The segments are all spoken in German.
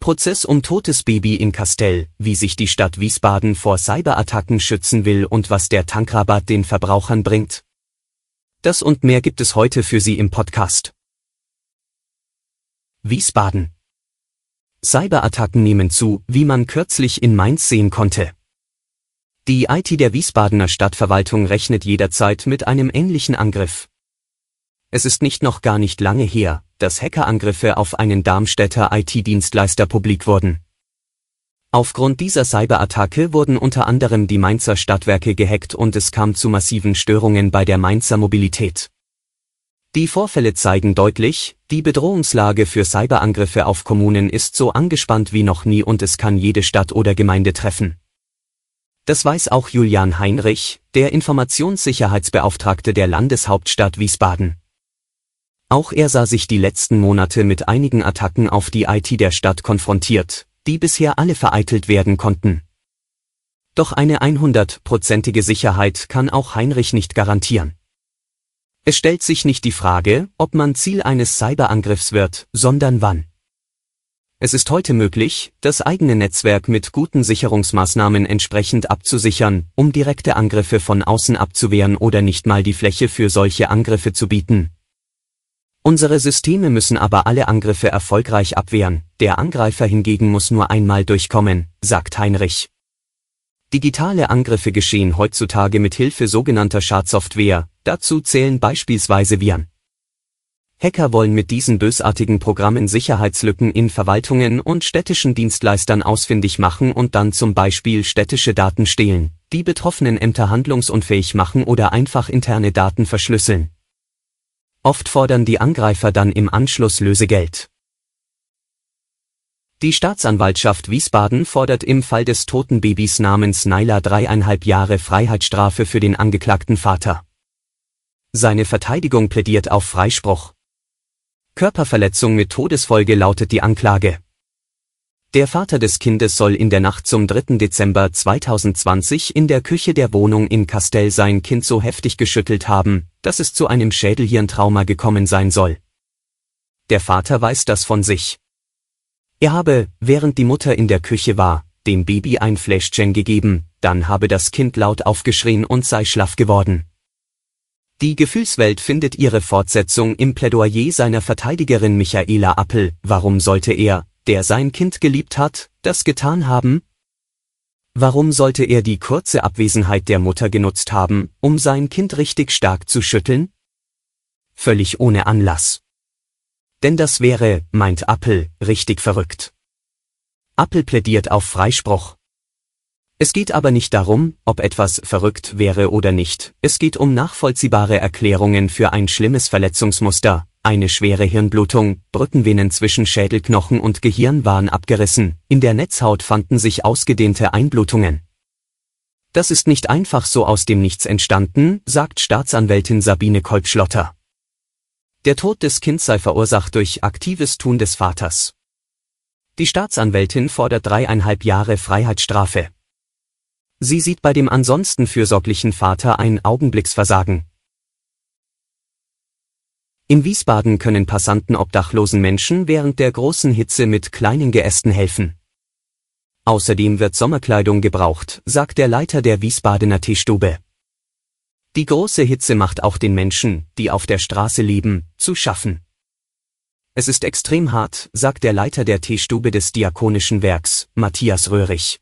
Prozess um totes Baby in Kastell, wie sich die Stadt Wiesbaden vor Cyberattacken schützen will und was der Tankrabatt den Verbrauchern bringt. Das und mehr gibt es heute für Sie im Podcast. Wiesbaden. Cyberattacken nehmen zu, wie man kürzlich in Mainz sehen konnte. Die IT der Wiesbadener Stadtverwaltung rechnet jederzeit mit einem ähnlichen Angriff. Es ist nicht noch gar nicht lange her, dass Hackerangriffe auf einen Darmstädter IT-Dienstleister publik wurden. Aufgrund dieser Cyberattacke wurden unter anderem die Mainzer Stadtwerke gehackt und es kam zu massiven Störungen bei der Mainzer Mobilität. Die Vorfälle zeigen deutlich, die Bedrohungslage für Cyberangriffe auf Kommunen ist so angespannt wie noch nie und es kann jede Stadt oder Gemeinde treffen. Das weiß auch Julian Heinrich, der Informationssicherheitsbeauftragte der Landeshauptstadt Wiesbaden. Auch er sah sich die letzten Monate mit einigen Attacken auf die IT der Stadt konfrontiert, die bisher alle vereitelt werden konnten. Doch eine 100-prozentige Sicherheit kann auch Heinrich nicht garantieren. Es stellt sich nicht die Frage, ob man Ziel eines Cyberangriffs wird, sondern wann. Es ist heute möglich, das eigene Netzwerk mit guten Sicherungsmaßnahmen entsprechend abzusichern, um direkte Angriffe von außen abzuwehren oder nicht mal die Fläche für solche Angriffe zu bieten, Unsere Systeme müssen aber alle Angriffe erfolgreich abwehren, der Angreifer hingegen muss nur einmal durchkommen, sagt Heinrich. Digitale Angriffe geschehen heutzutage mit Hilfe sogenannter Schadsoftware, dazu zählen beispielsweise Viren. Hacker wollen mit diesen bösartigen Programmen Sicherheitslücken in Verwaltungen und städtischen Dienstleistern ausfindig machen und dann zum Beispiel städtische Daten stehlen, die betroffenen Ämter handlungsunfähig machen oder einfach interne Daten verschlüsseln. Oft fordern die Angreifer dann im Anschluss Lösegeld. Die Staatsanwaltschaft Wiesbaden fordert im Fall des toten Babys namens Naila dreieinhalb Jahre Freiheitsstrafe für den angeklagten Vater. Seine Verteidigung plädiert auf Freispruch. Körperverletzung mit Todesfolge lautet die Anklage. Der Vater des Kindes soll in der Nacht zum 3. Dezember 2020 in der Küche der Wohnung in Castell sein Kind so heftig geschüttelt haben, dass es zu einem Schädelhirntrauma gekommen sein soll. Der Vater weiß das von sich. Er habe, während die Mutter in der Küche war, dem Baby ein Fläschchen gegeben, dann habe das Kind laut aufgeschrien und sei schlaff geworden. Die Gefühlswelt findet ihre Fortsetzung im Plädoyer seiner Verteidigerin Michaela Appel, warum sollte er, der sein Kind geliebt hat, das getan haben? Warum sollte er die kurze Abwesenheit der Mutter genutzt haben, um sein Kind richtig stark zu schütteln? Völlig ohne Anlass. Denn das wäre, meint Appel, richtig verrückt. Appel plädiert auf Freispruch. Es geht aber nicht darum, ob etwas verrückt wäre oder nicht, es geht um nachvollziehbare Erklärungen für ein schlimmes Verletzungsmuster, eine schwere Hirnblutung, Brückenvenen zwischen Schädelknochen und Gehirn waren abgerissen, in der Netzhaut fanden sich ausgedehnte Einblutungen. Das ist nicht einfach so aus dem Nichts entstanden, sagt Staatsanwältin Sabine Kolbschlotter. Der Tod des Kindes sei verursacht durch aktives Tun des Vaters. Die Staatsanwältin fordert dreieinhalb Jahre Freiheitsstrafe. Sie sieht bei dem ansonsten fürsorglichen Vater ein Augenblicksversagen. In Wiesbaden können Passanten obdachlosen Menschen während der großen Hitze mit kleinen Geästen helfen. Außerdem wird Sommerkleidung gebraucht, sagt der Leiter der Wiesbadener Teestube. Die große Hitze macht auch den Menschen, die auf der Straße leben, zu schaffen. Es ist extrem hart, sagt der Leiter der Teestube des Diakonischen Werks, Matthias Röhrig.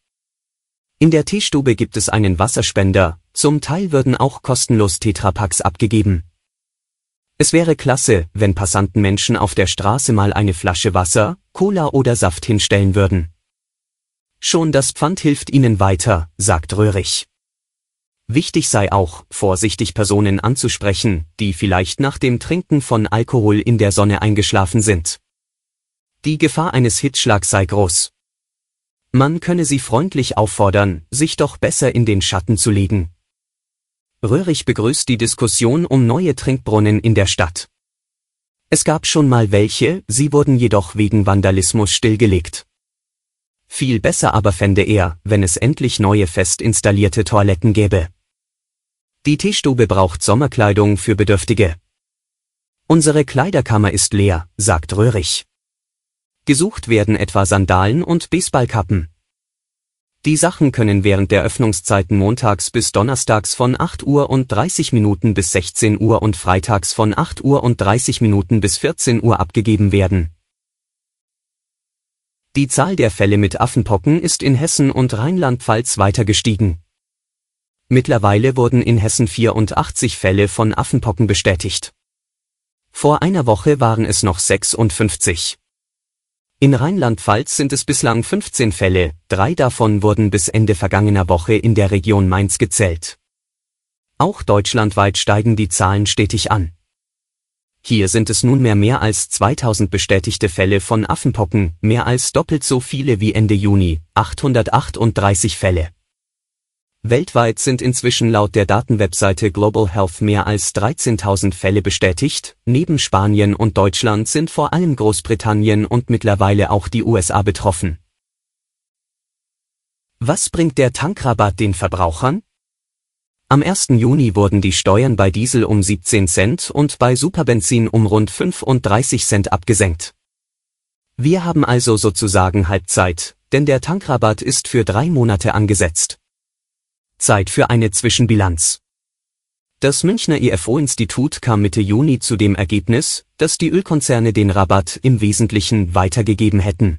In der Teestube gibt es einen Wasserspender, zum Teil würden auch kostenlos Tetrapacks abgegeben. Es wäre klasse, wenn Passanten Menschen auf der Straße mal eine Flasche Wasser, Cola oder Saft hinstellen würden. Schon das Pfand hilft ihnen weiter, sagt Röhrig. Wichtig sei auch, vorsichtig Personen anzusprechen, die vielleicht nach dem Trinken von Alkohol in der Sonne eingeschlafen sind. Die Gefahr eines Hitzschlags sei groß. Man könne sie freundlich auffordern, sich doch besser in den Schatten zu legen. Röhrig begrüßt die Diskussion um neue Trinkbrunnen in der Stadt. Es gab schon mal welche, sie wurden jedoch wegen Vandalismus stillgelegt. Viel besser aber fände er, wenn es endlich neue fest installierte Toiletten gäbe. Die Teestube braucht Sommerkleidung für Bedürftige. Unsere Kleiderkammer ist leer, sagt Röhrig. Gesucht werden etwa Sandalen und Baseballkappen. Die Sachen können während der Öffnungszeiten montags bis donnerstags von 8 Uhr und 30 Minuten bis 16 Uhr und freitags von 8 Uhr und 30 Minuten bis 14 Uhr abgegeben werden. Die Zahl der Fälle mit Affenpocken ist in Hessen und Rheinland-Pfalz weiter gestiegen. Mittlerweile wurden in Hessen 84 Fälle von Affenpocken bestätigt. Vor einer Woche waren es noch 56. In Rheinland-Pfalz sind es bislang 15 Fälle, drei davon wurden bis Ende vergangener Woche in der Region Mainz gezählt. Auch deutschlandweit steigen die Zahlen stetig an. Hier sind es nunmehr mehr als 2000 bestätigte Fälle von Affenpocken, mehr als doppelt so viele wie Ende Juni, 838 Fälle. Weltweit sind inzwischen laut der Datenwebseite Global Health mehr als 13.000 Fälle bestätigt, neben Spanien und Deutschland sind vor allem Großbritannien und mittlerweile auch die USA betroffen. Was bringt der Tankrabatt den Verbrauchern? Am 1. Juni wurden die Steuern bei Diesel um 17 Cent und bei Superbenzin um rund 35 Cent abgesenkt. Wir haben also sozusagen Halbzeit, denn der Tankrabatt ist für drei Monate angesetzt. Zeit für eine Zwischenbilanz. Das Münchner IFO-Institut kam Mitte Juni zu dem Ergebnis, dass die Ölkonzerne den Rabatt im Wesentlichen weitergegeben hätten.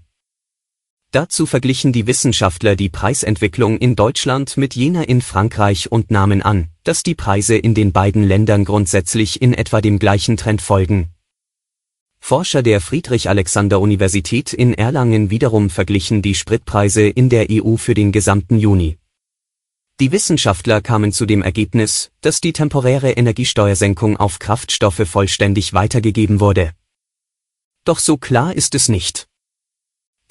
Dazu verglichen die Wissenschaftler die Preisentwicklung in Deutschland mit jener in Frankreich und nahmen an, dass die Preise in den beiden Ländern grundsätzlich in etwa dem gleichen Trend folgen. Forscher der Friedrich-Alexander-Universität in Erlangen wiederum verglichen die Spritpreise in der EU für den gesamten Juni. Die Wissenschaftler kamen zu dem Ergebnis, dass die temporäre Energiesteuersenkung auf Kraftstoffe vollständig weitergegeben wurde. Doch so klar ist es nicht.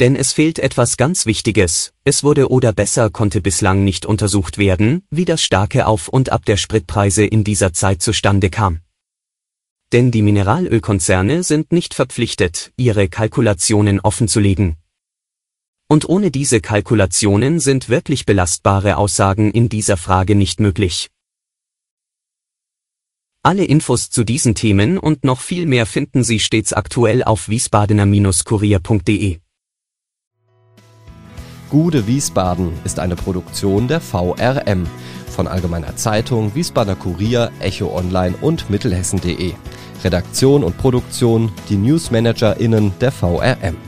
Denn es fehlt etwas ganz Wichtiges, es wurde oder besser konnte bislang nicht untersucht werden, wie das starke Auf und Ab der Spritpreise in dieser Zeit zustande kam. Denn die Mineralölkonzerne sind nicht verpflichtet, ihre Kalkulationen offenzulegen. Und ohne diese Kalkulationen sind wirklich belastbare Aussagen in dieser Frage nicht möglich. Alle Infos zu diesen Themen und noch viel mehr finden Sie stets aktuell auf wiesbadener-kurier.de. Gude Wiesbaden ist eine Produktion der VRM von Allgemeiner Zeitung, Wiesbadener Kurier, Echo Online und Mittelhessen.de. Redaktion und Produktion die NewsmanagerInnen der VRM.